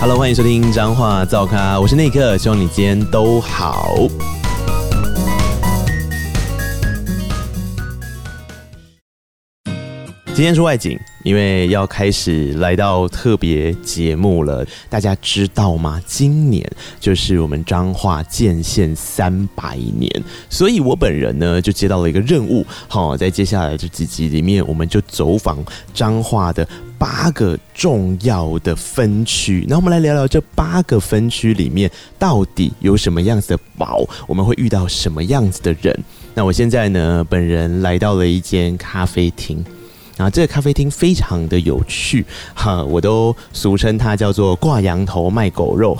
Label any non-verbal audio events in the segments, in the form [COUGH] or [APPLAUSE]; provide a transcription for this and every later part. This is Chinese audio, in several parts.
Hello，欢迎收听脏话造咖，我是内克，希望你今天都好。今天是外景，因为要开始来到特别节目了。大家知道吗？今年就是我们彰化建县三百年，所以我本人呢就接到了一个任务。好，在接下来这几集里面，我们就走访彰化的八个重要的分区。那我们来聊聊这八个分区里面到底有什么样子的宝，我们会遇到什么样子的人。那我现在呢，本人来到了一间咖啡厅。然后这个咖啡厅非常的有趣，哈，我都俗称它叫做挂羊头卖狗肉，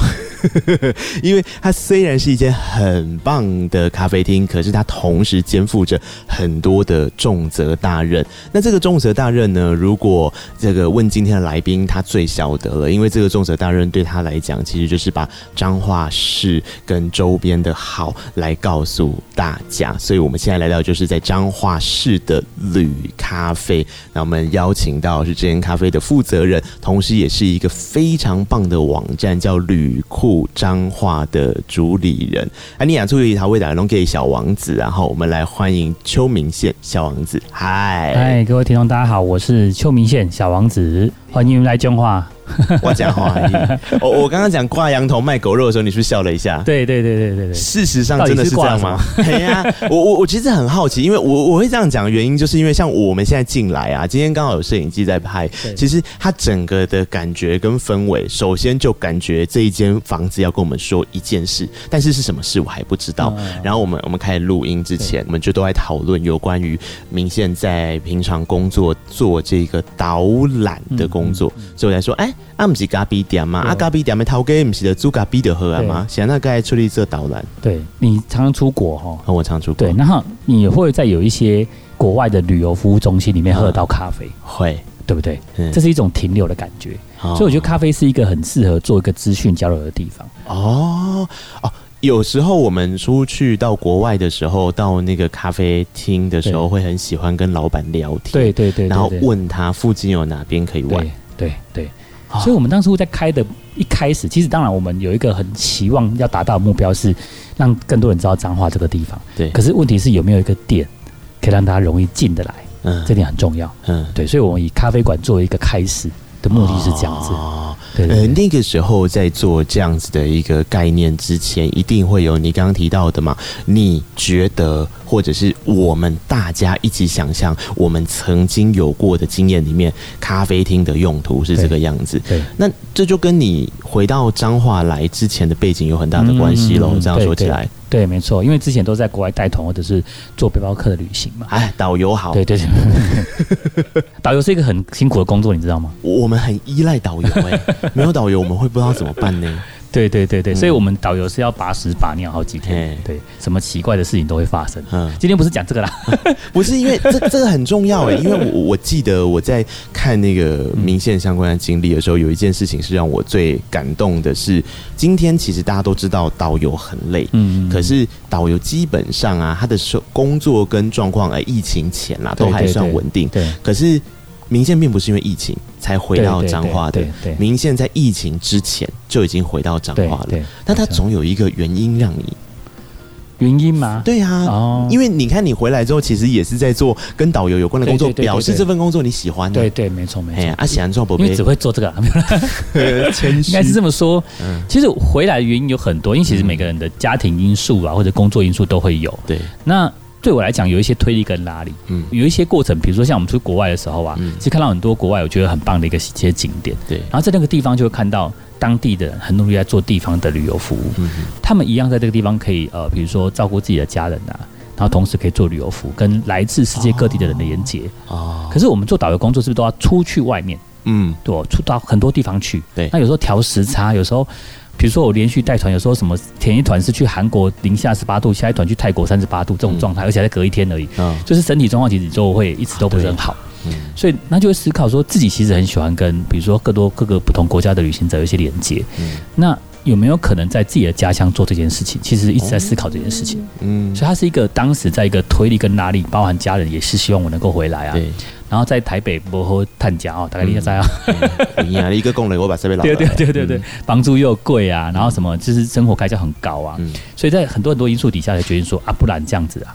[LAUGHS] 因为它虽然是一间很棒的咖啡厅，可是它同时肩负着很多的重责大任。那这个重责大任呢，如果这个问今天的来宾，他最晓得了，因为这个重责大任对他来讲，其实就是把彰化市跟周边的好来告诉大家。所以我们现在来到就是在彰化市的旅咖啡。那我们邀请到是这间咖啡的负责人，同时也是一个非常棒的网站，叫旅库彰化的主理人。安妮亚出一条为大家弄给小王子，然后我们来欢迎邱明县小王子。嗨，嗨，各位听众大家好，我是邱明县小王子，欢迎来彰化。[LAUGHS] 我讲话，[LAUGHS] 我我刚刚讲挂羊头卖狗肉的时候，你是不是笑了一下？对对对对对对。事实上真的是这样吗？对 [LAUGHS] 呀，我我我其实很好奇，因为我我会这样讲的原因，就是因为像我们现在进来啊，今天刚好有摄影机在拍，其实它整个的感觉跟氛围，首先就感觉这一间房子要跟我们说一件事，但是是什么事我还不知道。然后我们我们开始录音之前，我们就都在讨论有关于明宪在平常工作做这个导览的工作，所以我才说，哎。啊，不是咖啡店嘛？啊，咖啡店没掏给，不是的租咖啡的喝吗？现在该出去做导览。对，你常常出国哈？我常出国。对，然后你会在有一些国外的旅游服务中心里面喝到咖啡，会对不对？这是一种停留的感觉。所以我觉得咖啡是一个很适合做一个资讯交流的地方。哦哦，有时候我们出去到国外的时候，到那个咖啡厅的时候，会很喜欢跟老板聊天。对对对，然后问他附近有哪边可以玩。对对。所以，我们当初在开的一开始，其实当然我们有一个很期望要达到的目标是让更多人知道彰化这个地方。对。可是问题是有没有一个店可以让大家容易进得来？嗯，这点很重要。嗯，对。所以我们以咖啡馆作为一个开始的目的是这样子。哦。对，对，对。呃，那个时候在做这样子的一个概念之前，一定会有你刚刚提到的嘛？你觉得？或者是我们大家一起想象，我们曾经有过的经验里面，咖啡厅的用途是这个样子。对，那这就跟你回到彰化来之前的背景有很大的关系喽。这样说起来，对，没错，因为之前都在国外带团或者是做背包客的旅行嘛。哎，导游好，对对对，[LAUGHS] [LAUGHS] 导游是一个很辛苦的工作，你知道吗？我们很依赖导游，哎，[LAUGHS] 没有导游我们会不知道怎么办呢？[LAUGHS] 对对对对，所以我们导游是要把屎把尿好几天，对，什么奇怪的事情都会发生。嗯，今天不是讲这个啦，[LAUGHS] 不是因为这这个很重要哎，因为我我记得我在看那个明线相关的经历的时候，有一件事情是让我最感动的是，今天其实大家都知道导游很累，嗯，可是导游基本上啊，他的收工作跟状况，哎，疫情前啦都还算稳定，对，可是。明线并不是因为疫情才回到彰化的，明宪在疫情之前就已经回到彰化了。那他总有一个原因让你原因吗？对啊，哦，因为你看你回来之后，其实也是在做跟导游有关的工作，表示这份工作你喜欢。对对，没错没错。啊，喜欢做，因为只会做这个，[LAUGHS] [LAUGHS] 应该是这么说。其实回来的原因有很多，因为其实每个人的家庭因素啊，或者工作因素都会有。对，那。对我来讲，有一些推力跟拉力，嗯，有一些过程，比如说像我们出国外的时候啊，嗯，其实看到很多国外我觉得很棒的一个一些景点，对，然后在那个地方就会看到当地的人很努力在做地方的旅游服务，嗯，他们一样在这个地方可以呃，比如说照顾自己的家人啊，然后同时可以做旅游服务，跟来自世界各地的人的连接，哦，可是我们做导游工作是不是都要出去外面？嗯，对，出到很多地方去，对，那有时候调时差，有时候。比如说我连续带团，有时候什么前一团是去韩国零下十八度，下一团去泰国三十八度这种状态，而且还隔一天而已，就是身体状况其实就会一直都不是很好，所以那就会思考说自己其实很喜欢跟比如说更多各个不同国家的旅行者有一些连接，那有没有可能在自己的家乡做这件事情？其实一直在思考这件事情，嗯，所以它是一个当时在一个推力跟拉力，包含家人也是希望我能够回来啊。然后在台北不好探家哦，大概你也知啊。你啊，一个工人我把这边老。对对对对对，房租又贵啊，然后什么就是生活开销很高啊，所以在很多很多因素底下才决定说啊，不然这样子啊，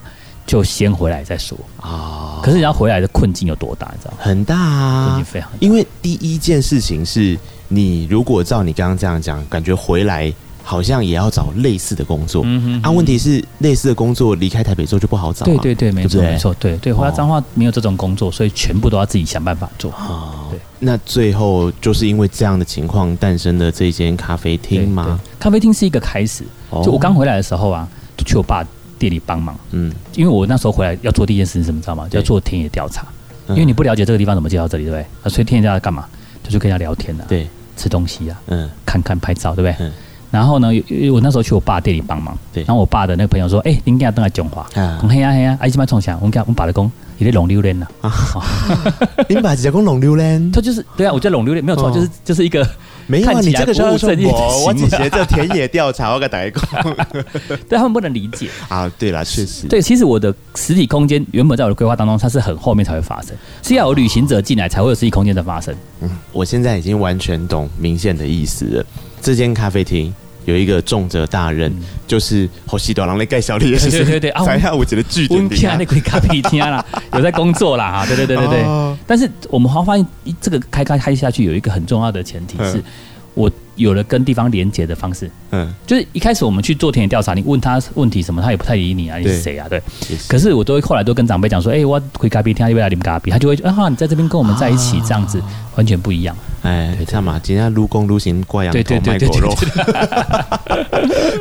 就先回来再说啊。可是你要回来的困境有多大？你知道吗？很大啊，困境非常大。因为第一件事情是你如果照你刚刚这样讲，感觉回来。好像也要找类似的工作，嗯哼，啊，问题是类似的工作离开台北之后就不好找，对对对，没错没错，对对，回到彰化没有这种工作，所以全部都要自己想办法做。哦，对，那最后就是因为这样的情况诞生了这间咖啡厅吗？咖啡厅是一个开始，就我刚回来的时候啊，就去我爸店里帮忙，嗯，因为我那时候回来要做第一件事情是什么，知道吗？要做田野调查，因为你不了解这个地方怎么介绍这里，对不对？啊，所以田野调查干嘛？就去跟人家聊天啊，对，吃东西啊，嗯，看看拍照，对不对？然后呢，我那时候去我爸店里帮忙，对。然后我爸的那个朋友说：“哎，您家等下讲话，讲嘿呀嘿呀，阿姨这边从小，我讲我爸的公，你在龙榴莲呐。[LAUGHS] ”你爸直接讲龙榴莲，[LAUGHS] 他就是对啊，我叫龙榴莲没有错，就是就是一个 [LAUGHS] 没有啊，你这个时候说我我只学这田野调查，我给打一个，对他们不能理解啊。对了，确实，对，其实我的实体空间原本在我的规划当中，它是很后面才会发生，是要有旅行者进来才会有实体空间的发生。嗯，我现在已经完全懂明宪的意思了。这间咖啡厅有一个重责大任，嗯、就是好西多郎来盖小丽，对对对对，才下我觉得据点的，那个咖啡厅啦，有在工作啦啊，对对对对对。哦、但是我们好像发现，这个开开开下去有一个很重要的前提是，我。有了跟地方连接的方式，嗯，就是一开始我们去做田野调查，你问他问题什么，他也不太理你啊，你是谁啊？对，可是我都会后来都跟长辈讲说，哎，我回咖啡厅，要不要来咖啡？他就会啊，你在这边跟我们在一起，这样子完全不一样。哎，这样嘛，今天撸工撸行挂羊头卖狗肉。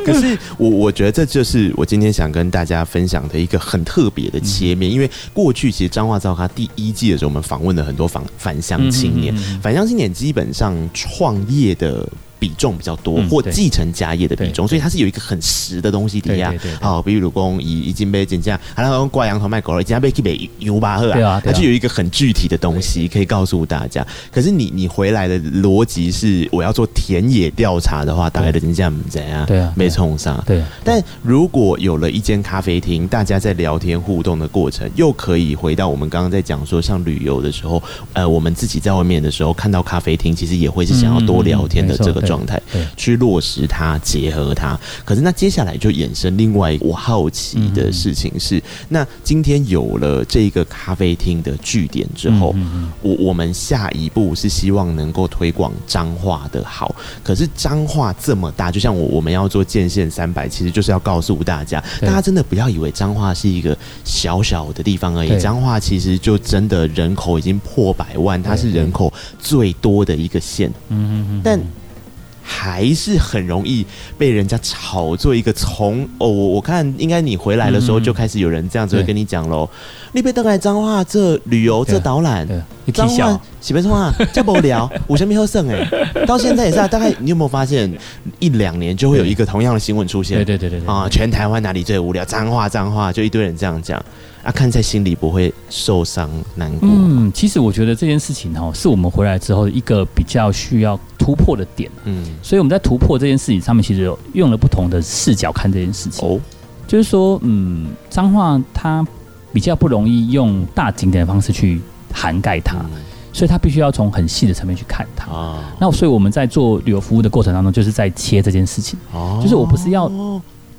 可是我我觉得这就是我今天想跟大家分享的一个很特别的切面，因为过去其实彰化造咖第一季的时候，我们访问了很多返返乡青年，返乡青年基本上创业的。比重比较多，或继承家业的比重，所以它是有一个很实的东西底下。好，比如讲以已经被减价，还能挂羊头卖狗肉，已经被去被牛巴赫啊，它就有一个很具体的东西可以告诉大家。可是你你回来的逻辑是，我要做田野调查的话，大概的真相怎样？对啊，没冲上。对，但如果有了一间咖啡厅，大家在聊天互动的过程，又可以回到我们刚刚在讲说，像旅游的时候，呃，我们自己在外面的时候看到咖啡厅，其实也会是想要多聊天的这个。状态去落实它，结合它。可是那接下来就衍生另外我好奇的事情是：那今天有了这个咖啡厅的据点之后，我我们下一步是希望能够推广彰化的好。可是彰化这么大，就像我我们要做建县三百，其实就是要告诉大家，大家真的不要以为彰化是一个小小的地方而已。彰化其实就真的人口已经破百万，它是人口最多的一个县。嗯嗯，但。还是很容易被人家炒作一个从哦，我我看应该你回来的时候就开始有人这样子会跟你讲喽。你别登来彰化这旅游这导览，彰化喜欢什么？[LAUGHS] 这无聊，五千米后剩哎，到现在也是啊。大概你有没有发现一两年就会有一个同样的新闻出现？对对对对啊！全台湾哪里最无聊？彰化彰化，就一堆人这样讲。啊，看在心里不会受伤难过。嗯，其实我觉得这件事情哦，是我们回来之后一个比较需要突破的点。嗯，所以我们在突破这件事情上面，其实有用了不同的视角看这件事情。哦，就是说，嗯，脏话它比较不容易用大景点的方式去涵盖它，嗯、所以它必须要从很细的层面去看它。啊，那所以我们在做旅游服务的过程当中，就是在切这件事情。哦，就是我不是要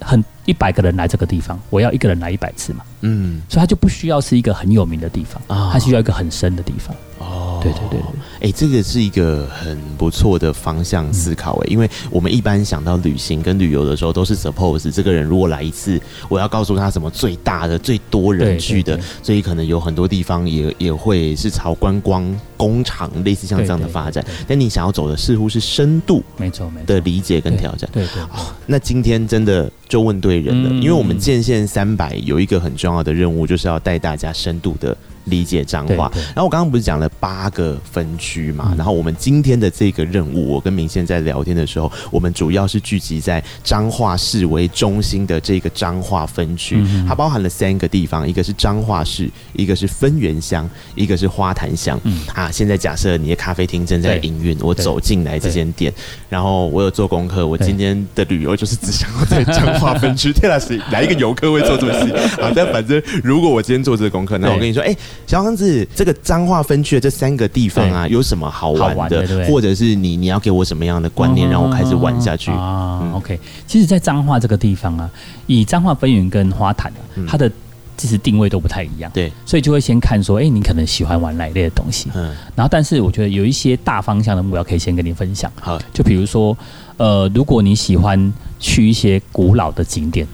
很。一百个人来这个地方，我要一个人来一百次嘛。嗯，所以他就不需要是一个很有名的地方啊，他需要一个很深的地方。哦，对对对，哎，这个是一个很不错的方向思考哎，因为我们一般想到旅行跟旅游的时候，都是 suppose 这个人如果来一次，我要告诉他什么最大的、最多人去的，所以可能有很多地方也也会是朝观光工厂类似像这样的发展。但你想要走的似乎是深度，没错没错。的理解跟挑战。对对，那今天真的就问对人了，因为我们建县三百有一个很重要的任务，就是要带大家深度的。理解彰化，然后我刚刚不是讲了八个分区嘛？然后我们今天的这个任务，我跟明宪在聊天的时候，我们主要是聚集在彰化市为中心的这个彰化分区，它包含了三个地方，一个是彰化市，一个是分园乡，一个是花坛乡。啊，现在假设你的咖啡厅正在营运，我走进来这间店，然后我有做功课，我今天的旅游就是只想要在彰化分区。[LAUGHS] 天哪，谁来一个游客会做这么细？啊，但反正如果我今天做这个功课，那我跟你说，哎、欸。小王子，这个彰化分区的这三个地方啊，有什么好玩的？或者是你你要给我什么样的观念，让我开始玩下去啊、嗯、？OK，其实，在彰化这个地方啊，以彰化分园跟花坛啊，嗯、它的其实定位都不太一样。对，所以就会先看说，哎、欸，你可能喜欢玩哪一类的东西？嗯，然后但是我觉得有一些大方向的目标可以先跟你分享。好，就比如说，呃，如果你喜欢去一些古老的景点。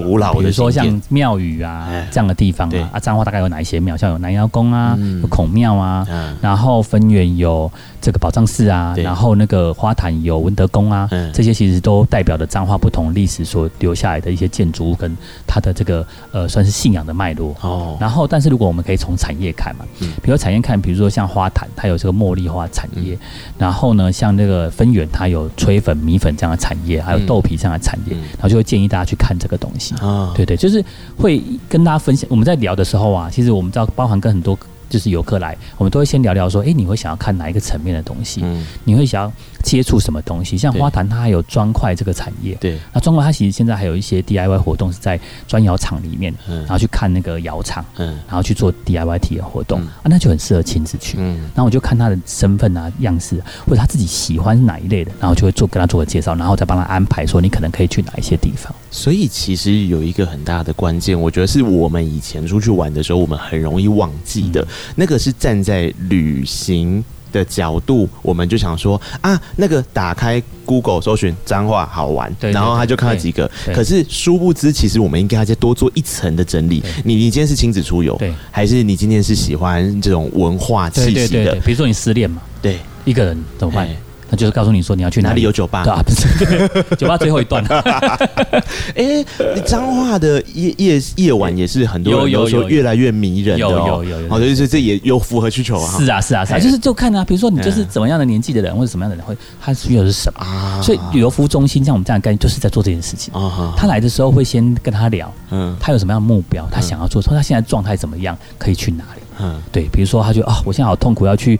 古老的，比如说像庙宇啊这样的地方啊，啊彰化大概有哪一些庙？像有南瑶宫啊，有孔庙啊，然后分园有这个宝藏寺啊，然后那个花坛有文德宫啊，这些其实都代表着彰化不同历史所留下来的一些建筑物跟它的这个呃算是信仰的脉络。哦。然后，但是如果我们可以从产业看嘛，比如产业看，比如说像花坛，它有这个茉莉花产业，然后呢，像那个分园，它有吹粉、米粉这样的产业，还有豆皮这样的产业，然后就会建议大家去看这个东西。啊，对对，就是会跟大家分享。我们在聊的时候啊，其实我们知道，包含跟很多。就是游客来，我们都会先聊聊说，哎、欸，你会想要看哪一个层面的东西？嗯，你会想要接触什么东西？像花坛，它还有砖块这个产业。对，那砖块它其实现在还有一些 DIY 活动是在砖窑厂里面，嗯，然后去看那个窑厂，嗯，然后去做 DIY 体验活动、嗯、啊，那就很适合亲子去。嗯，然后我就看他的身份啊、样式，或者他自己喜欢哪一类的，然后就会做跟他做个介绍，然后再帮他安排说你可能可以去哪一些地方。所以其实有一个很大的关键，我觉得是我们以前出去玩的时候，我们很容易忘记的，嗯、那个是站在旅行的角度，我们就想说啊，那个打开 Google 搜寻脏话好玩，然后他就看到几个。可是殊不知，其实我们应该要再多做一层的整理。你你今天是亲子出游，对，还是你今天是喜欢这种文化气息的？比如说你失恋嘛，对，一个人怎么办？他就是告诉你说你要去哪里，有酒吧，对啊，不是 [LAUGHS] 酒吧最后一段。[LAUGHS] 哎，彰化的夜夜夜晚也是很多人都说越来越迷人的哦。有有有有，好，就是这也有符合需求啊。是啊是啊是啊，就是就看啊，比如说你就是怎么样的年纪的人，或者什么样的人会，他需要的是什么啊？所以旅游服务中心像我们这样的概念，就是在做这件事情。他来的时候会先跟他聊，嗯，他有什么样的目标，他想要做，说他现在状态怎么样，可以去哪里？嗯，对，比如说他就啊，我现在好痛苦，要去。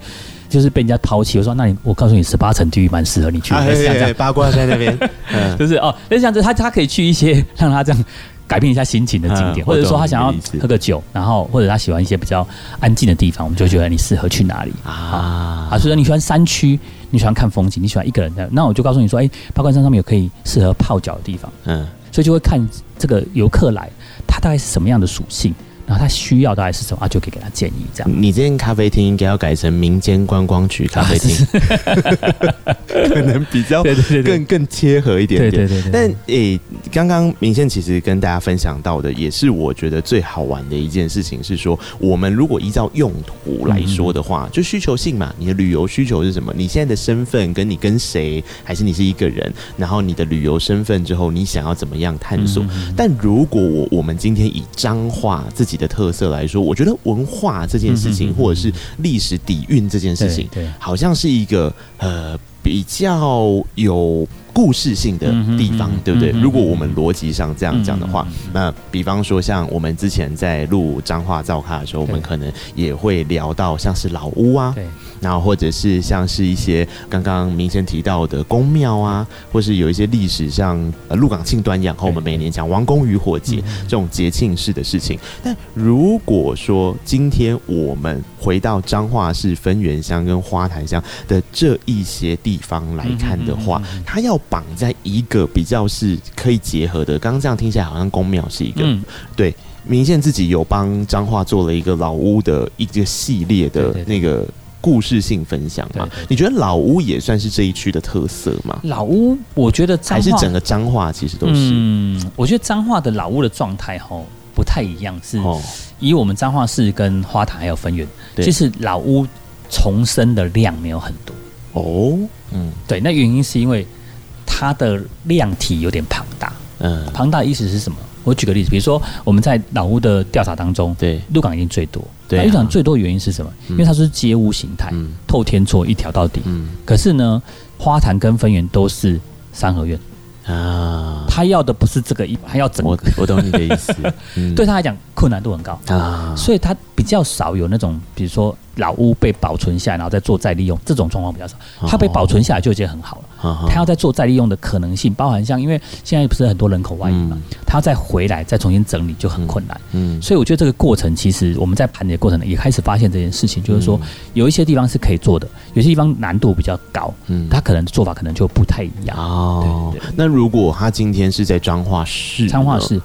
就是被人家抛弃，我说那你，我告诉你，十八层地狱蛮适合你去的。啊、八卦在那边，[LAUGHS] 就是哦，那像这他他可以去一些让他这样改变一下心情的景点，嗯、或者说他想要喝个酒，然后或者他喜欢一些比较安静的地方，我们就觉得你适合去哪里啊？啊，所以说你喜欢山区，你喜欢看风景，你喜欢一个人的，那我就告诉你说，哎、欸，八卦山上面有可以适合泡脚的地方，嗯，所以就会看这个游客来，他大概是什么样的属性。然后他需要大概是什么啊？就可以给他建议这样。你这间咖啡厅应该要改成民间观光区咖啡厅，啊、[LAUGHS] 可能比较更更贴合一点点。对对对，对。但诶，刚刚明宪其实跟大家分享到的，也是我觉得最好玩的一件事情，是说我们如果依照用途来说的话，就需求性嘛，你的旅游需求是什么？你现在的身份跟你跟谁，还是你是一个人？然后你的旅游身份之后，你想要怎么样探索？但如果我我们今天以彰化自己。的特色来说，我觉得文化这件事情，或者是历史底蕴这件事情，对，好像是一个呃比较有故事性的地方，对不对？如果我们逻辑上这样讲的话，那比方说像我们之前在录彰化造咖的时候，我们可能也会聊到像是老屋啊。然后或者是像是一些刚刚明宪提到的宫庙啊，或是有一些历史像呃鹿港庆端阳，和我们每年讲王宫渔火节这种节庆式的事情。但如果说今天我们回到彰化市分园乡跟花坛乡的这一些地方来看的话，它要绑在一个比较是可以结合的。刚刚这样听起来好像宫庙是一个，对，明宪自己有帮彰化做了一个老屋的一个系列的那个。故事性分享嘛？你觉得老屋也算是这一区的特色吗？老屋，我觉得还是整个彰化其实都是。嗯，我觉得彰化的老屋的状态哈不太一样，是以我们彰化市跟花坛还有分园，其实老屋重生的量没有很多哦。嗯，对，那原因是因为它的量体有点庞大。嗯，庞大意思是什么？我举个例子，比如说我们在老屋的调查当中，对，鹿港一定最多。对，鹿港最多的原因是什么？因为它是街屋形态，透天厝一条到底。嗯，可是呢，花坛跟分园都是三合院啊。他要的不是这个一，他要整个。我我懂你的意思。[LAUGHS] 对他来讲，困难度很高啊，所以它比较少有那种，比如说老屋被保存下来，然后再做再利用这种状况比较少。它被保存下来就已经很好了。它要再做再利用的可能性，包含像因为现在不是很多人口外移嘛，它要再回来再重新整理就很困难。嗯，所以我觉得这个过程其实我们在盘点的过程也开始发现这件事情，就是说有一些地方是可以做的，有些地方难度比较高，嗯，它可能做法可能就不太一样。哦，那如果他今天是在彰化市，彰化市，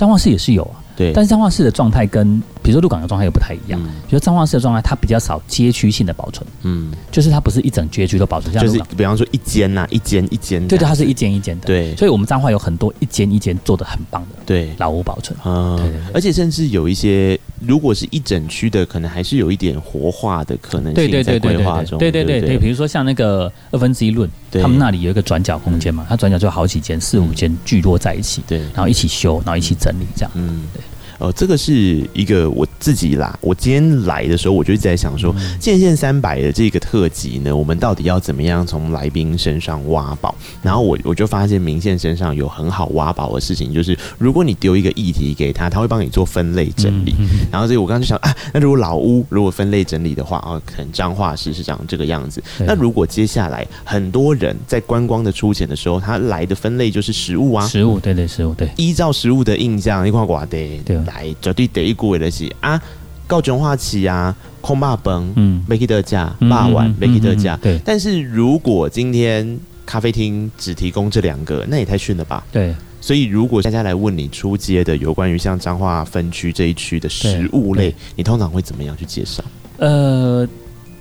彰化市也是有啊。对，但是彰化市的状态跟比如说鹿港的状态又不太一样。嗯、比如彰化市的状态，它比较少街区性的保存。嗯，就是它不是一整街区都保存，像就是比方说一间呐，一间一间。对对，它是一间一间的。对，所以我们彰化有很多一间一间做的很棒的。对，老屋保存。嗯，对对对，而且甚至有一些，如果是一整区的，可能还是有一点活化的可能性在规划中。对对对对，比如说像那个二分之一论，他们那里有一个转角空间嘛，它转角就好几间，四五间聚落在一起。对，然后一起修，然后一起整理这样。嗯，对。呃，这个是一个我自己啦。我今天来的时候，我就一直在想说，建县三百的这个特辑呢，我们到底要怎么样从来宾身上挖宝？然后我我就发现明宪身上有很好挖宝的事情，就是如果你丢一个议题给他，他会帮你做分类整理。然后所以我刚刚就想啊，那如果老屋如果分类整理的话，啊，可能彰化市是长这个样子。那如果接下来很多人在观光的出钱的时候，他来的分类就是食物啊，食物，对对，食物，对，依照食物的印象，一块寡的，对。来绝对第一句的是啊，高中化期啊，空霸崩，嗯，没给得价，霸完没给得价，对。但是如果今天咖啡厅只提供这两个，那也太逊了吧？对。所以如果大家来问你出街的有关于像彰化分区这一区的食物类，你通常会怎么样去介绍？呃。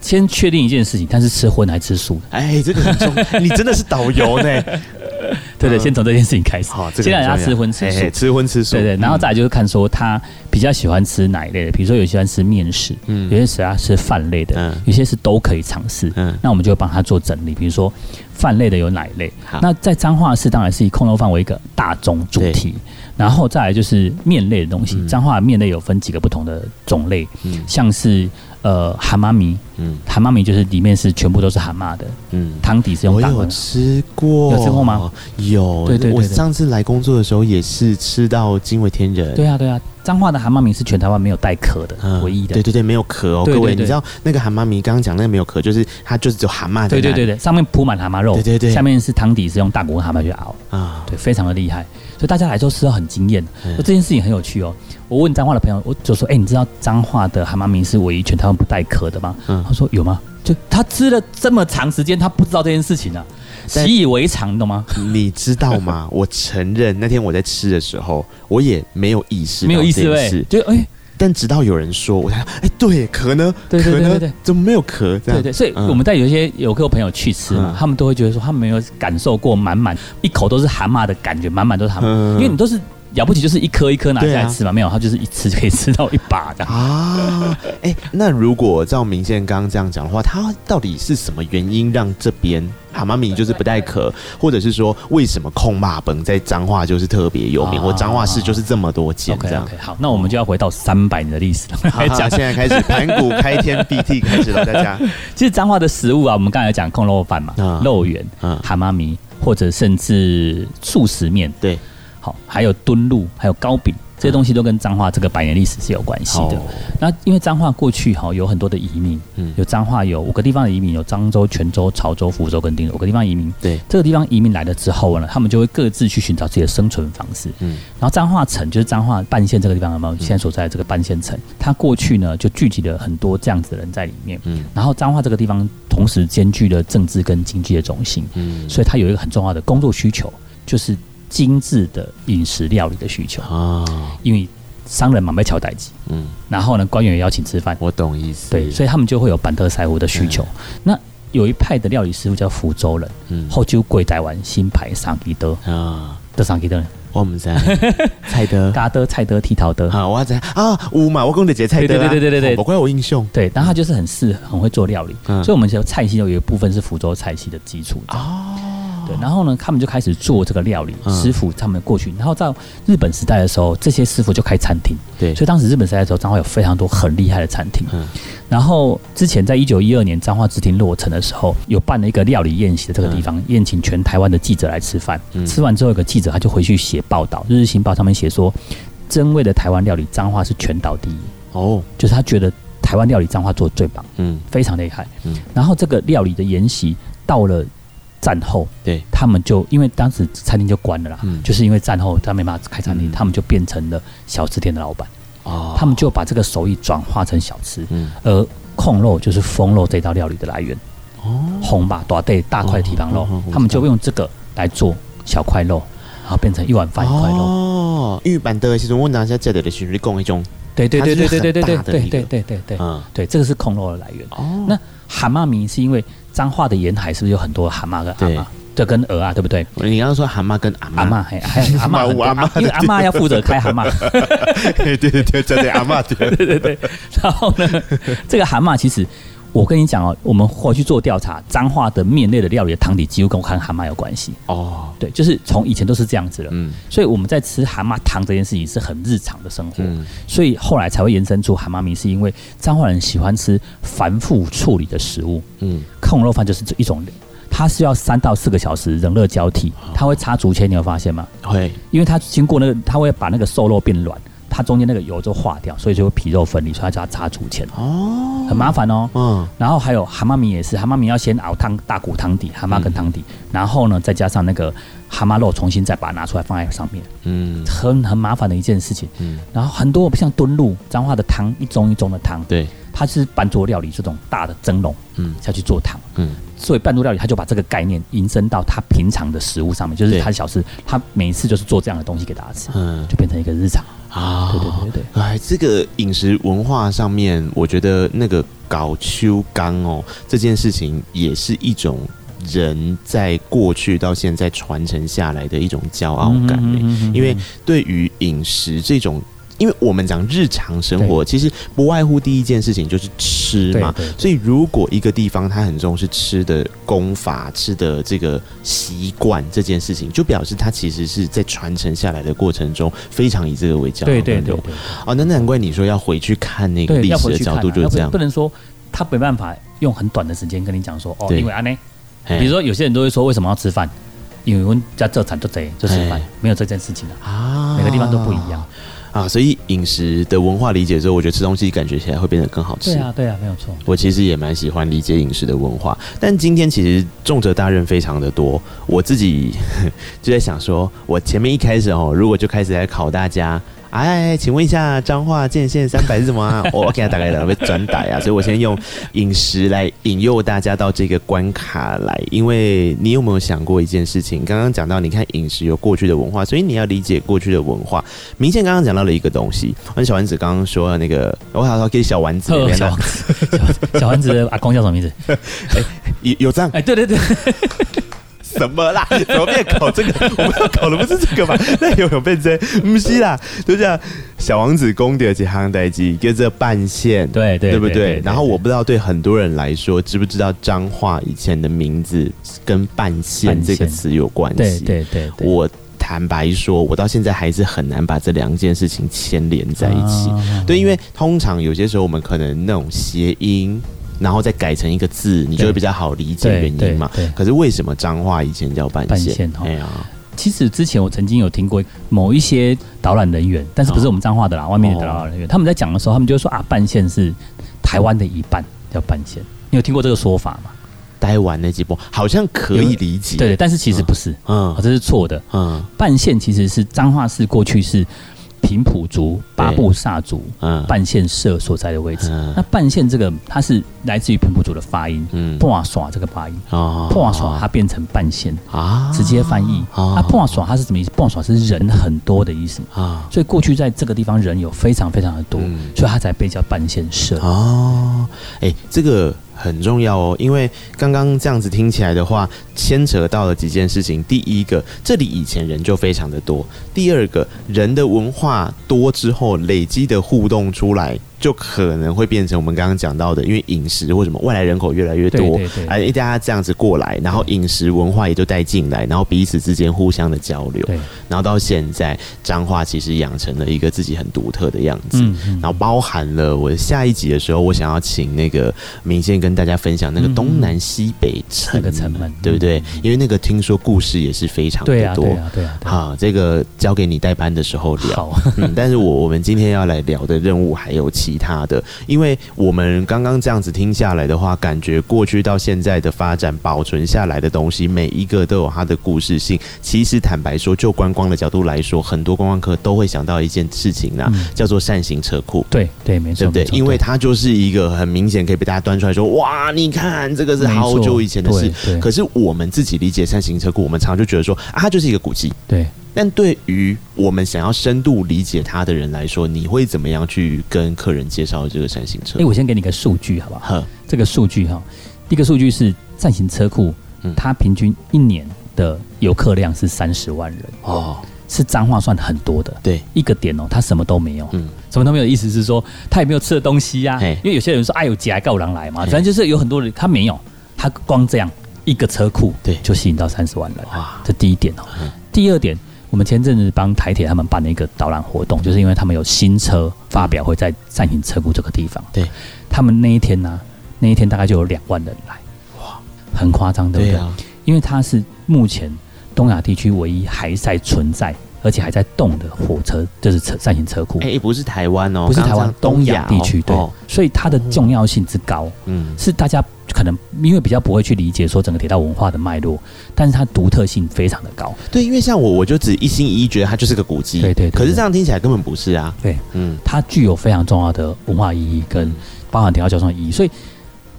先确定一件事情，他是吃荤还是吃素？哎，这个很重要，你真的是导游呢。对对，先从这件事情开始。好，先让他吃荤吃素，吃荤吃素。对对，然后再来就是看说他比较喜欢吃哪一类的，比如说有喜欢吃面食，嗯，有些喜欢吃饭类的，嗯，有些是都可以尝试。嗯，那我们就会帮他做整理，比如说饭类的有哪一类？那在彰化市当然是以空肉饭为一个大众主题，然后再来就是面类的东西。彰化面类有分几个不同的种类，嗯，像是。呃，蛤蟆米，嗯，蛤蟆米就是里面是全部都是蛤蟆的，嗯，汤底是用大。我有吃过，有吃过吗？有，对对，我上次来工作的时候也是吃到惊为天人。对啊，对啊，彰化的蛤蟆米是全台湾没有带壳的，唯一的。对对对，没有壳哦，各位，你知道那个蛤蟆米刚刚讲那个没有壳，就是它就是只有蛤蟆。对对对对，上面铺满蛤蟆肉，对对对，下面是汤底是用大骨蛤蟆去熬啊，对，非常的厉害。所以大家来说吃到很惊艳，嗯、这件事情很有趣哦。我问彰化的朋友，我就说：“哎、欸，你知道彰化的蛤蟆米是唯一全台湾不带壳的吗？”嗯、他说：“有吗？”就他吃了这么长时间，他不知道这件事情啊，习以为常，懂吗？[LAUGHS] 你知道吗？我承认那天我在吃的时候，我也没有意识没有意思，就哎。欸但直到有人说，我才哎，对，壳呢？对对对对，怎么没有壳？对对，所以我们带有一些游客朋友去吃嘛，他们都会觉得说，他们没有感受过满满一口都是蛤蟆的感觉，满满都是蛤蟆，因为你都是了不起，就是一颗一颗拿下来吃嘛，没有，他就是一吃就可以吃到一把的啊。哎，那如果照明宪刚刚这样讲的话，他到底是什么原因让这边？蛤蟆米就是不带壳，或者是说为什么控霸本在彰化就是特别有名，或彰化市就是这么多间这样。好，那我们就要回到三百年的历史了。好，现在开始盘古开天辟地开始了，[LAUGHS] 大家。其实彰化的食物啊，我们刚才讲控肉饭嘛，肉圆，蛤蟆米，或者甚至素食面，对，好，还有敦路，还有糕饼。这些东西都跟彰化这个百年历史是有关系的。哦、那因为彰化过去哈有很多的移民，嗯，有彰化有五个地方的移民，有漳州、泉州、潮州、福州跟丁五个地方移民。对，这个地方移民来了之后呢，他们就会各自去寻找自己的生存方式。嗯，然后彰化城就是彰化半县这个地方，有没有？现在所在的这个半县城，它过去呢就聚集了很多这样子的人在里面。嗯，然后彰化这个地方同时兼具了政治跟经济的中心。嗯，所以它有一个很重要的工作需求，就是。精致的饮食料理的需求。啊，因为商人嘛被乔代机，嗯，然后呢，官员也邀请吃饭，我懂意思，对，所以他们就会有板特塞湖的需求。那有一派的料理师傅叫福州人，嗯，后就贵台湾新牌上吉德啊，德上吉德，我们在 [LAUGHS] 菜德嘎德菜德剃头德啊，我在啊五嘛，我跟你姐菜德，对对对对对对，我怪我英雄，对，然后他就是很适很会做料理，所以我们其实菜系有一部分是福州菜系的基础哦。对，然后呢，他们就开始做这个料理，嗯、师傅他们过去，然后在日本时代的时候，这些师傅就开餐厅。对，所以当时日本时代的时候，彰化有非常多很厉害的餐厅。嗯，然后之前在一九一二年彰化之厅落成的时候，有办了一个料理宴席的这个地方，嗯、宴请全台湾的记者来吃饭。嗯、吃完之后，有个记者他就回去写报道，《日日新报》上面写说。真味的台湾料理，彰化是全岛第一哦，就是他觉得台湾料理彰化做的最棒，嗯，非常厉害，嗯。然后这个料理的研习到了战后，对，他们就因为当时餐厅就关了啦，嗯，就是因为战后他没办法开餐厅，嗯，他们就变成了小吃店的老板，哦，他们就把这个手艺转化成小吃，嗯，而控肉就是封肉这道料理的来源，哦，红吧，大对大块蹄膀肉，他们就用这个来做小块肉。然后变成一碗饭一块肉。哦，因为板的其实我拿下这里的是供一种，对对对对对对对对对对对对对，嗯，对，这个是控肉的来源。哦，那蛤蟆名是因为彰化的沿海是不是有很多蛤蟆跟阿妈？这跟鹅啊，对不对？你刚刚说蛤蟆跟阿妈，还还有阿妈，[LAUGHS] 阿妈，因为阿妈要负责开蛤蟆。对 [LAUGHS] 对对，真的阿妈对 [LAUGHS] 对对对。然后呢，这个蛤蟆其实。我跟你讲哦，我们回去做调查，彰化的面类的料理的汤底几乎跟我看蛤蟆有关系哦。对，就是从以前都是这样子了。嗯，所以我们在吃蛤蟆汤这件事情是很日常的生活。嗯，所以后来才会延伸出蛤蟆米，是因为彰化人喜欢吃繁复处理的食物。嗯，控肉饭就是这一种，它是要三到四个小时冷热交替，它会插竹签，你有发现吗？会，因为它经过那个，它会把那个瘦肉变软。它中间那个油就化掉，所以就会皮肉分离，所以它叫它炸竹签。哦，很麻烦哦。嗯，然后还有蛤蟆米也是，蛤蟆米要先熬汤大骨汤底，蛤蟆跟汤底，嗯、然后呢再加上那个蛤蟆肉，重新再把它拿出来放在上面。嗯，很很麻烦的一件事情。嗯，然后很多像炖露彰化的汤，一盅一盅的汤，对，它是半桌料理这种大的蒸笼，嗯，下去做汤，嗯，所以半桌料理他就把这个概念引申到他平常的食物上面，就是他的小吃，他每一次就是做这样的东西给大家吃，嗯，就变成一个日常。啊，对对对对，哎，这个饮食文化上面，我觉得那个搞秋干哦，这件事情也是一种人在过去到现在传承下来的一种骄傲感，因为对于饮食这种。因为我们讲日常生活，其实不外乎第一件事情就是吃嘛。所以如果一个地方它很重视吃的功法、吃的这个习惯这件事情，就表示它其实是在传承下来的过程中非常以这个为骄傲。对对对。哦，那难怪你说要回去看那个历史的角度就是这样。不能说他没办法用很短的时间跟你讲说哦，因为安呢，比如说有些人都会说为什么要吃饭？因为我们家这产就这就吃饭，没有这件事情的啊，每个地方都不一样。啊，所以饮食的文化理解之后，我觉得吃东西感觉起来会变得更好吃。对啊，对啊，没有错。我其实也蛮喜欢理解饮食的文化，但今天其实重责大任非常的多，我自己 [LAUGHS] 就在想说，我前面一开始哦，如果就开始来考大家。哎，请问一下，彰化建县三百是什么啊？[LAUGHS] 我给他大概两个转带啊，所以我先用饮食来引诱大家到这个关卡来。因为你有没有想过一件事情？刚刚讲到，你看饮食有过去的文化，所以你要理解过去的文化。明宪刚刚讲到了一个东西，那小丸子刚刚说的那个，我好好给小丸子，[LAUGHS] 小丸子 [LAUGHS] 小丸子的阿公叫什么名字？哎，有有这样？哎，对对对。什么啦？怎么变搞这个？我们要搞的不是这个吗？[LAUGHS] 那有没有变成不是啦？就这样，小王子公的几行代记跟着半线，对对，对不对？然后我不知道对很多人来说，知不知道彰化以前的名字跟半线这个词有关系？对对对，我坦白说，我到现在还是很难把这两件事情牵连在一起。对，因为通常有些时候我们可能那种谐音。然后再改成一个字，你就会比较好理解原因嘛。可是为什么彰化以前叫半线？哎呀，其实之前我曾经有听过某一些导览人员，但是不是我们彰化的啦，外面的导览人员，他们在讲的时候，他们就说啊，半线是台湾的一半，叫半线。你有听过这个说法吗？待完那几波好像可以理解，对，但是其实不是，嗯，这是错的，嗯，半线其实是彰化市过去是。平埔族、巴布萨族、半线社所在的位置，嗯、那半线这个它是来自于平埔族的发音，破瓦耍这个发音，破瓦耍它变成半线啊，直接翻译。啊，破瓦耍它是什么意思？破瓦耍是人很多的意思。啊，所以过去在这个地方人有非常非常的多，嗯、所以它才被叫半线社。哦。哎、欸，这个。很重要哦，因为刚刚这样子听起来的话，牵扯到了几件事情。第一个，这里以前人就非常的多；第二个，人的文化多之后累积的互动出来，就可能会变成我们刚刚讲到的，因为饮食或什么外来人口越来越多，哎，大家这样子过来，然后饮食文化也就带进来，然后彼此之间互相的交流，对，然后到现在彰化其实养成了一个自己很独特的样子，嗯嗯，然后包含了我下一集的时候，我想要请那个明宪跟大家分享那个东南西北城门，对不对？因为那个听说故事也是非常的多，对啊，对啊，好，这个交给你代班的时候聊，嗯，但是我我们今天要来聊的任务还有其他的，因为我们刚刚这样子听下来的话，感觉过去到现在的发展保存下来的东西，每一个都有它的故事性。其实坦白说，就观光的角度来说，很多观光客都会想到一件事情啊，嗯、叫做扇形车库。对对，没错，对不对？因为它就是一个很明显可以被大家端出来说，哇，你看这个是好久以前的事。可是我们自己理解扇形车库，我们常常就觉得说啊，它就是一个古迹。对。但对于我们想要深度理解它的人来说，你会怎么样去跟客人介绍这个扇形车？库？哎、欸，我先给你个数据，好不好？呵。这个数据哈，第一个数据是扇形车库，它平均一年的游客量是三十万人。哦，是脏话算很多的。对，一个点哦，它什么都没有，嗯，什么都没有，意思是说它也没有吃的东西呀、啊。因为有些人说哎有夹够狼来嘛，反正就是有很多人他没有，他光这样一个车库，对，就吸引到三十万人。哇，这第一点哦，嗯、第二点。我们前阵子帮台铁他们办了一个导览活动，就是因为他们有新车发表会在暂行车库这个地方。对，他们那一天呢、啊，那一天大概就有两万人来，哇，很夸张，对不对？对啊、因为它是目前东亚地区唯一还在存在而且还在动的火车，就是车扇形车库。哎，不是台湾哦，不是台湾，东亚地区对，哦、所以它的重要性之高，嗯，是大家。可能因为比较不会去理解说整个铁道文化的脉络，但是它独特性非常的高。对，因为像我，我就只一心一意觉得它就是个古迹。对，对对。可是这样听起来根本不是啊。对，嗯，它具有非常重要的文化意义跟包含铁道交通的意义。所以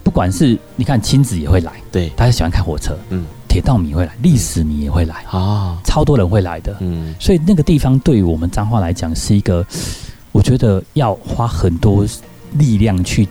不管是你看亲子也会来，对，大家喜欢看火车，嗯，铁道迷会来，历史迷也会来啊，超多人会来的，嗯。所以那个地方对于我们彰化来讲是一个，我觉得要花很多力量去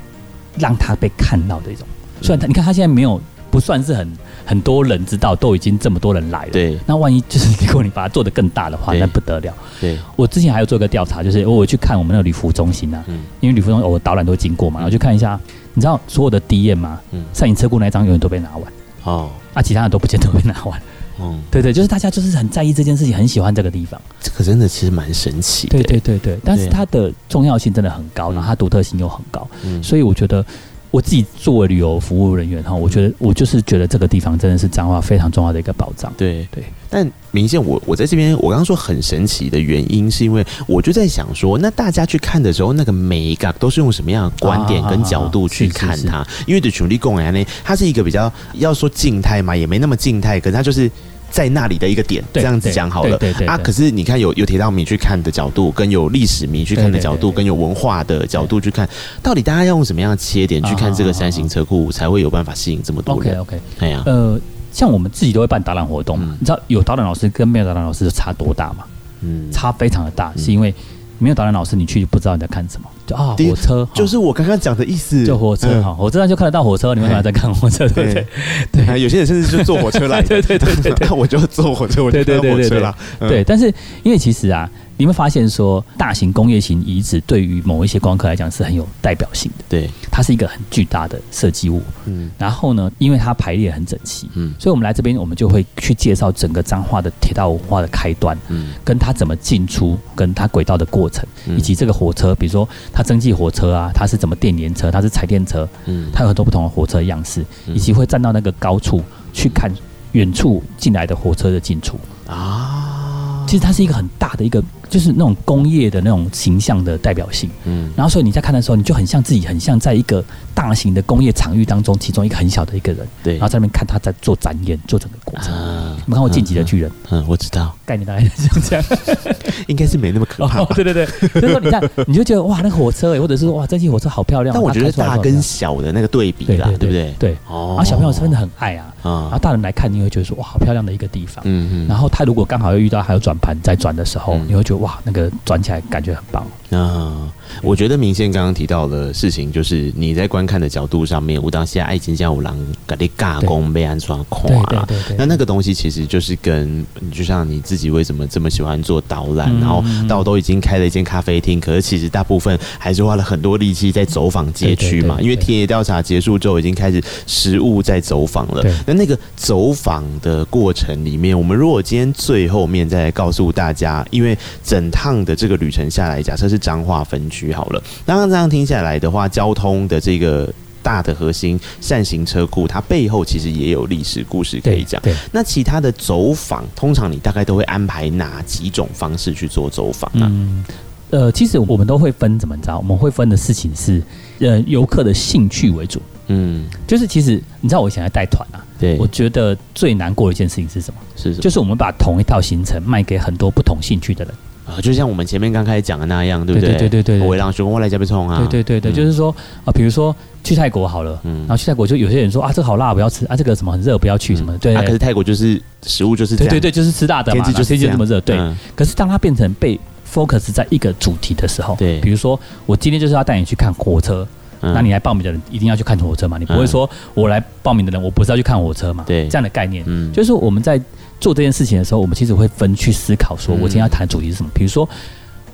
让它被看到的一种。虽然他，你看他现在没有不算是很很多人知道，都已经这么多人来了。对，那万一就是如果你把它做得更大的话，那不得了。对，我之前还有做一个调查，就是我去看我们那个旅服中心啊，嗯，因为旅服中心我导览都会经过嘛，然后去看一下，你知道所有的 DM 吗？嗯，扇形车库那一张永远都被拿完。哦，啊，其他的都不见得会拿完。嗯，对对，就是大家就是很在意这件事情，很喜欢这个地方。这个真的其实蛮神奇的。对对对对，但是它的重要性真的很高，然后它独特性又很高，嗯，所以我觉得。我自己作为旅游服务人员哈，我觉得我就是觉得这个地方真的是彰化非常重要的一个宝藏。对对，但明宪我我在这边，我刚刚说很神奇的原因，是因为我就在想说，那大家去看的时候，那个美感都是用什么样的观点跟角度去看它？因为对群力共来呢，它是一个比较要说静态嘛，也没那么静态，可是它就是。在那里的一个点，这样子讲好了啊。可是你看，有有铁道迷去看的角度，跟有历史迷去看的角度，跟有文化的角度去看，到底大家要用什么样的切点去看这个扇形车库，才会有办法吸引这么多人？OK OK，哎呀，呃，像我们自己都会办导览活动，你知道有导览老师跟没有导览老师差多大吗？嗯，差非常的大，是因为没有导览老师，你去不知道你在看什么。啊，火车就是我刚刚讲的意思，就火车哈，火车上就看得到火车，你们还在看火车，对不对？对，有些人甚至就坐火车来，[LAUGHS] 对对对对，那 [LAUGHS] 我就坐火车，我就坐火车啦。对，但是因为其实啊。你会发现说，大型工业型遗址对于某一些观光刻来讲是很有代表性的。对，它是一个很巨大的设计物。嗯，然后呢，因为它排列很整齐，嗯，所以我们来这边，我们就会去介绍整个彰化的铁道文化的开端，嗯，跟它怎么进出，跟它轨道的过程，以及这个火车，比如说它蒸汽火车啊，它是怎么电联车，它是柴电车，嗯，它有很多不同的火车样式，以及会站到那个高处去看远处进来的火车的进出啊。其实它是一个很大的一个。就是那种工业的那种形象的代表性，嗯，然后所以你在看的时候，你就很像自己，很像在一个大型的工业场域当中，其中一个很小的一个人，对，然后在那边看他在做展演，做整个过程。你们看过《晋级的巨人》？嗯，我知道，概念大概是这样，[LAUGHS] 应该是没那么可怕。对对对，所以说你看，你就觉得哇，那个火车哎，或者是说哇，蒸汽火车好漂亮。但我觉得大跟小的那个对比啦，对不对？对，哦，然后小朋友是真的很爱啊，然后大人来看，你会觉得说哇，好漂亮的一个地方。嗯嗯，然后他如果刚好又遇到还有转盘在转的时候，你会觉得哇，那个转。起来感觉很棒，啊。我觉得明宪刚刚提到的事情，就是你在观看的角度上面，我当下爱情像五郎给你尬工被安装垮了。那那个东西其实就是跟，就像你自己为什么这么喜欢做导览，然后到都已经开了一间咖啡厅，可是其实大部分还是花了很多力气在走访街区嘛。因为田野调查结束之后，已经开始实物在走访了。那那个走访的过程里面，我们如果今天最后面再告诉大家，因为整趟的这个旅程下来，假设是彰化分区。好了，刚刚这样听下来的话，交通的这个大的核心扇形车库，它背后其实也有历史故事可以讲。对，那其他的走访，通常你大概都会安排哪几种方式去做走访呢？嗯，呃，其实我们都会分怎么着？我们会分的事情是，呃，游客的兴趣为主。嗯，就是其实你知道，我以前在带团啊，对，我觉得最难过的一件事情是什么？是什么？就是我们把同一套行程卖给很多不同兴趣的人。啊，就像我们前面刚开始讲的那样，对不对？对对对对，我让熊过来加倍冲啊！对对对对，就是说啊，比如说去泰国好了，嗯，然后去泰国就有些人说啊，这个好辣，不要吃啊，这个什么很热，不要去什么。对，可是泰国就是食物就是对对对，就是吃辣的嘛，天气就是这么热。对，可是当它变成被 focus 在一个主题的时候，对，比如说我今天就是要带你去看火车，那你来报名的人一定要去看火车嘛？你不会说我来报名的人我不是要去看火车嘛？对，这样的概念，嗯，就是我们在做这件事情的时候，我们其实会分去思考，说我今天要谈的主题是什么？比如说。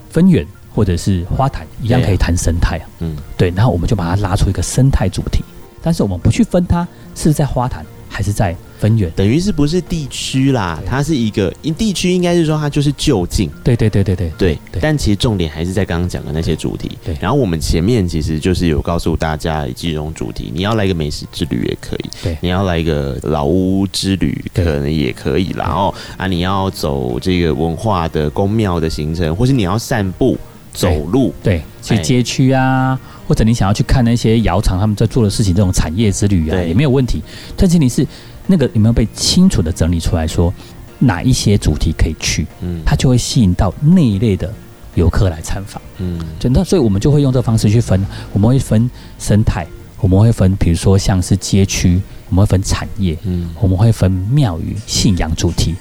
分园或者是花坛一样可以谈生态啊，嗯，对，然后我们就把它拉出一个生态主题，但是我们不去分它是在花坛还是在分园，等于是不是地区啦？它是一个，因地区应该是说它就是就近，对对对对对。对，但其实重点还是在刚刚讲的那些主题。对，然后我们前面其实就是有告诉大家几种主题，你要来一个美食之旅也可以，对，你要来一个老屋之旅可能也可以，然后啊，你要走这个文化的宫庙的行程，或是你要散步走路，对，去街区啊，或者你想要去看那些窑厂他们在做的事情，这种产业之旅啊，也没有问题。但前提是。那个有没有被清楚的整理出来说哪一些主题可以去？嗯，它就会吸引到那一类的游客来参访。嗯，就那所以我们就会用这个方式去分，我们会分生态，我们会分比如说像是街区，我们会分产业，嗯，我们会分庙宇信仰主题，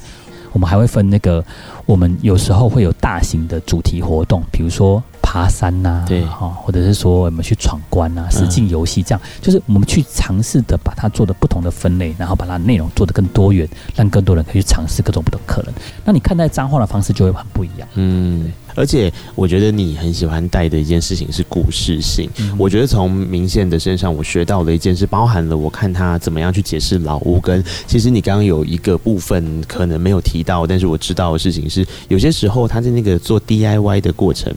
我们还会分那个我们有时候会有大型的主题活动，比如说。爬山呐、啊，对，哈，或者是说我们去闯关呐、啊，实境游戏这样，就是我们去尝试的把它做的不同的分类，然后把它内容做的更多元，让更多人可以去尝试各种不同可能。那你看待脏话的方式就会很不一样。嗯，而且我觉得你很喜欢带的一件事情是故事性。嗯、我觉得从明宪的身上，我学到的一件事，包含了我看他怎么样去解释老屋，跟其实你刚刚有一个部分可能没有提到，但是我知道的事情是，有些时候他在那个做 DIY 的过程。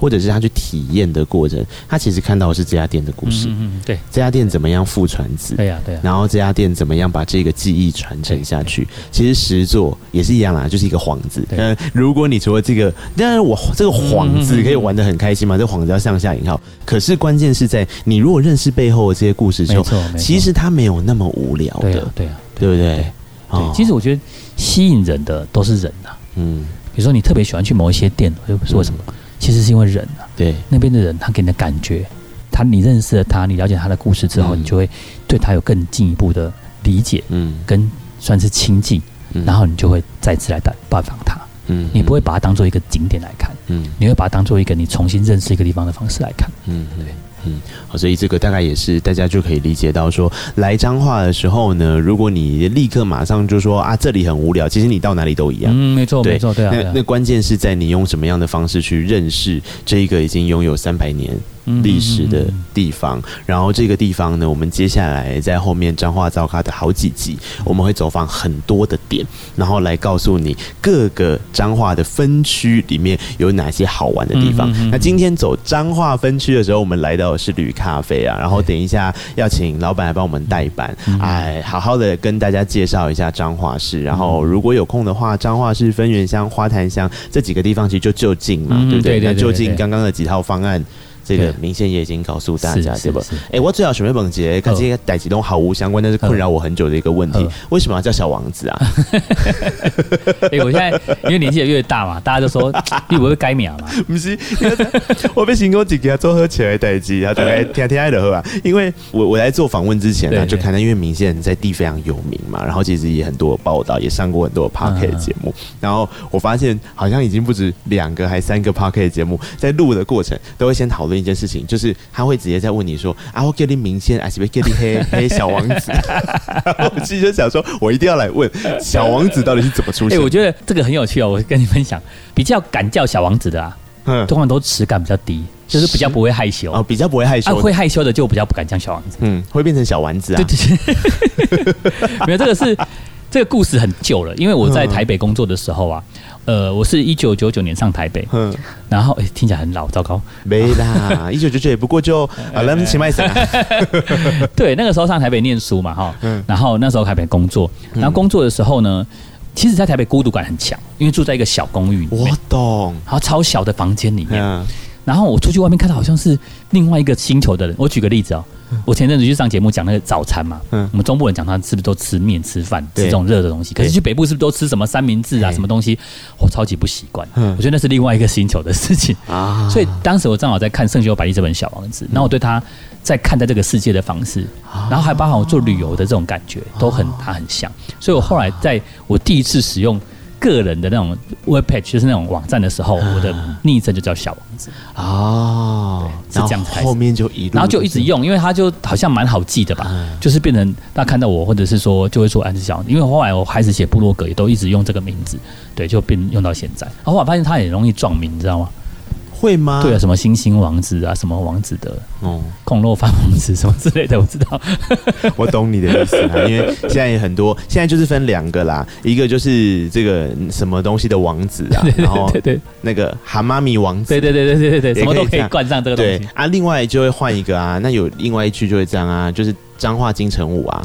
或者是他去体验的过程，他其实看到的是这家店的故事。嗯，对，这家店怎么样父传子？对呀，对呀。然后这家店怎么样把这个记忆传承下去？其实实作也是一样啦，就是一个幌子。嗯，如果你除了这个，当然我这个幌子可以玩的很开心嘛，这个幌子要上下引号。可是关键是在你如果认识背后的这些故事之后，其实它没有那么无聊的，对啊，对不对？对，其实我觉得吸引人的都是人呐。嗯，比如说你特别喜欢去某一些店，或者是为什么？其实是因为人啊，对。那边的人，他给你的感觉，他你认识了他，你了解他的故事之后，嗯、你就会对他有更进一步的理解，嗯，跟算是亲近，嗯、然后你就会再次来拜拜访他，嗯，你不会把它当做一个景点来看，嗯，你会把它当做一个你重新认识一个地方的方式来看，嗯，对。嗯，好，所以这个大概也是大家就可以理解到说，来彰化的时候呢，如果你立刻马上就说啊，这里很无聊，其实你到哪里都一样。嗯，没错，没错，对啊。那那关键是在你用什么样的方式去认识这一个已经拥有三百年。历史的地方，然后这个地方呢，我们接下来在后面彰化造咖的好几集，我们会走访很多的点，然后来告诉你各个彰化的分区里面有哪些好玩的地方。那今天走彰化分区的时候，我们来到的是旅咖啡啊，然后等一下要请老板来帮我们代班，哎，好好的跟大家介绍一下彰化市。然后如果有空的话，彰化市分园乡、花坛乡这几个地方其实就就近嘛，对不对？那就近刚刚的几套方案。这个明宪也已经告诉大家，对吧？哎、欸，我最好准备本节，跟这些代志都毫无相关，但是困扰我很久的一个问题，为什么要叫小王子啊？哎、欸，我现在因为年纪也越大嘛，大家都说 [LAUGHS] 你不会改名嘛？[LAUGHS] 不是，我被新公子给他做喝起来代志，他就来天天爱的喝啊。因为我我来做访问之前呢，就看到因为明宪在地非常有名嘛，然后其实也很多报道，也上过很多 p a r k e t 节目，然后我发现好像已经不止两个还三个 p a r k e t 节目，在录的过程都会先讨论。一件事情就是他会直接在问你说啊，我给你明星，还是给你黑 [LAUGHS] 黑小王子？[LAUGHS] 我其实就想说，我一定要来问小王子到底是怎么出现？[LAUGHS] 哎、欸，我觉得这个很有趣哦，我跟你分享，比较敢叫小王子的啊，嗯，通常都耻感比较低，就是比较不会害羞哦，比较不会害羞，啊、会害羞的就比较不敢叫小王子，嗯，会变成小丸子啊？对对对，没有这个是这个故事很久了，因为我在台北工作的时候啊。呃，我是一九九九年上台北，嗯，然后哎、欸，听起来很老，糟糕，没啦，[LAUGHS] 一九九九也不过就 [LAUGHS] 啊，来请麦神，[LAUGHS] 对，那个时候上台北念书嘛，哈，嗯，然后那时候台北工作，然后工作的时候呢，其实，在台北孤独感很强，因为住在一个小公寓里面，我懂，然后超小的房间里面，嗯、然后我出去外面看到好像是另外一个星球的人，我举个例子哦。[LAUGHS] 我前阵子去上节目讲那个早餐嘛，嗯，我们中部人讲他是不是都吃面吃饭吃这种热的东西？可是去北部是不是都吃什么三明治啊什么东西？我超级不习惯，我觉得那是另外一个星球的事情啊。所以当时我正好在看圣修百利这本小王子，然后我对他在看待这个世界的方式，然后还包含我做旅游的这种感觉，都很他很像。所以我后来在我第一次使用。个人的那种 web page 就是那种网站的时候，我的昵称就叫小王子啊，是这样子。后面就一，然后就一直用，因为他就好像蛮好记的吧，就是变成大家看到我，或者是说就会说安是小王子，因为后来我开始写部落格，也都一直用这个名字，对，就变用到现在。然后我发现他也容易撞名，你知道吗？会吗？对啊，什么星星王子啊，什么王子的哦，孔洛范王子什么之类的，我知道。[LAUGHS] 我懂你的意思啊，因为现在也很多，现在就是分两个啦，一个就是这个什么东西的王子啊，[LAUGHS] 然后对对，那个蛤妈咪王子，对对对对对对对，什么都可以冠上这个东西啊。另外就会换一个啊，那有另外一句就会这样啊，就是。彰化金城武啊，[LAUGHS]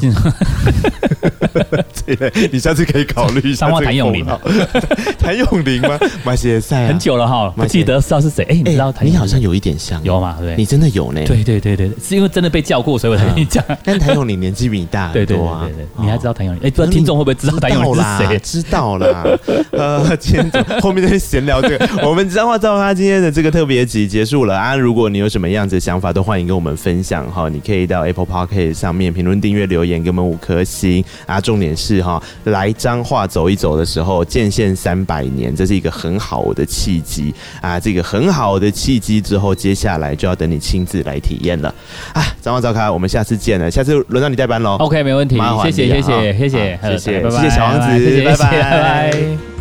对，你下次可以考虑一下。彰化谭咏麟，[LAUGHS] 谭咏麟吗？马歇赛很久了哈，不记得知道是谁？哎，你知道？你好像有一点像，有吗？对，你真的有呢。对对对对，是因为真的被叫过，所以我才跟你讲。[LAUGHS] 但谭咏麟年纪比你大，对对对对，你还知道谭咏麟？哎，不知道听众会不会知道谭咏麟是谁？知道啦。呃，今天后面在闲聊这个，我们彰化噪咖今天的这个特别集结束了啊。如果你有什么样子的想法，都欢迎跟我们分享哈。你可以到 Apple Podcast 上面评论订阅。留言给我们五颗星啊！重点是哈，来彰化走一走的时候，建县三百年，这是一个很好的契机啊！这个很好的契机之后，接下来就要等你亲自来体验了啊！彰化早咖，我们下次见了，下次轮到你代班喽。OK，没问题，谢谢，谢谢，谢谢，谢谢，拜拜，谢谢小王子，谢谢，拜拜。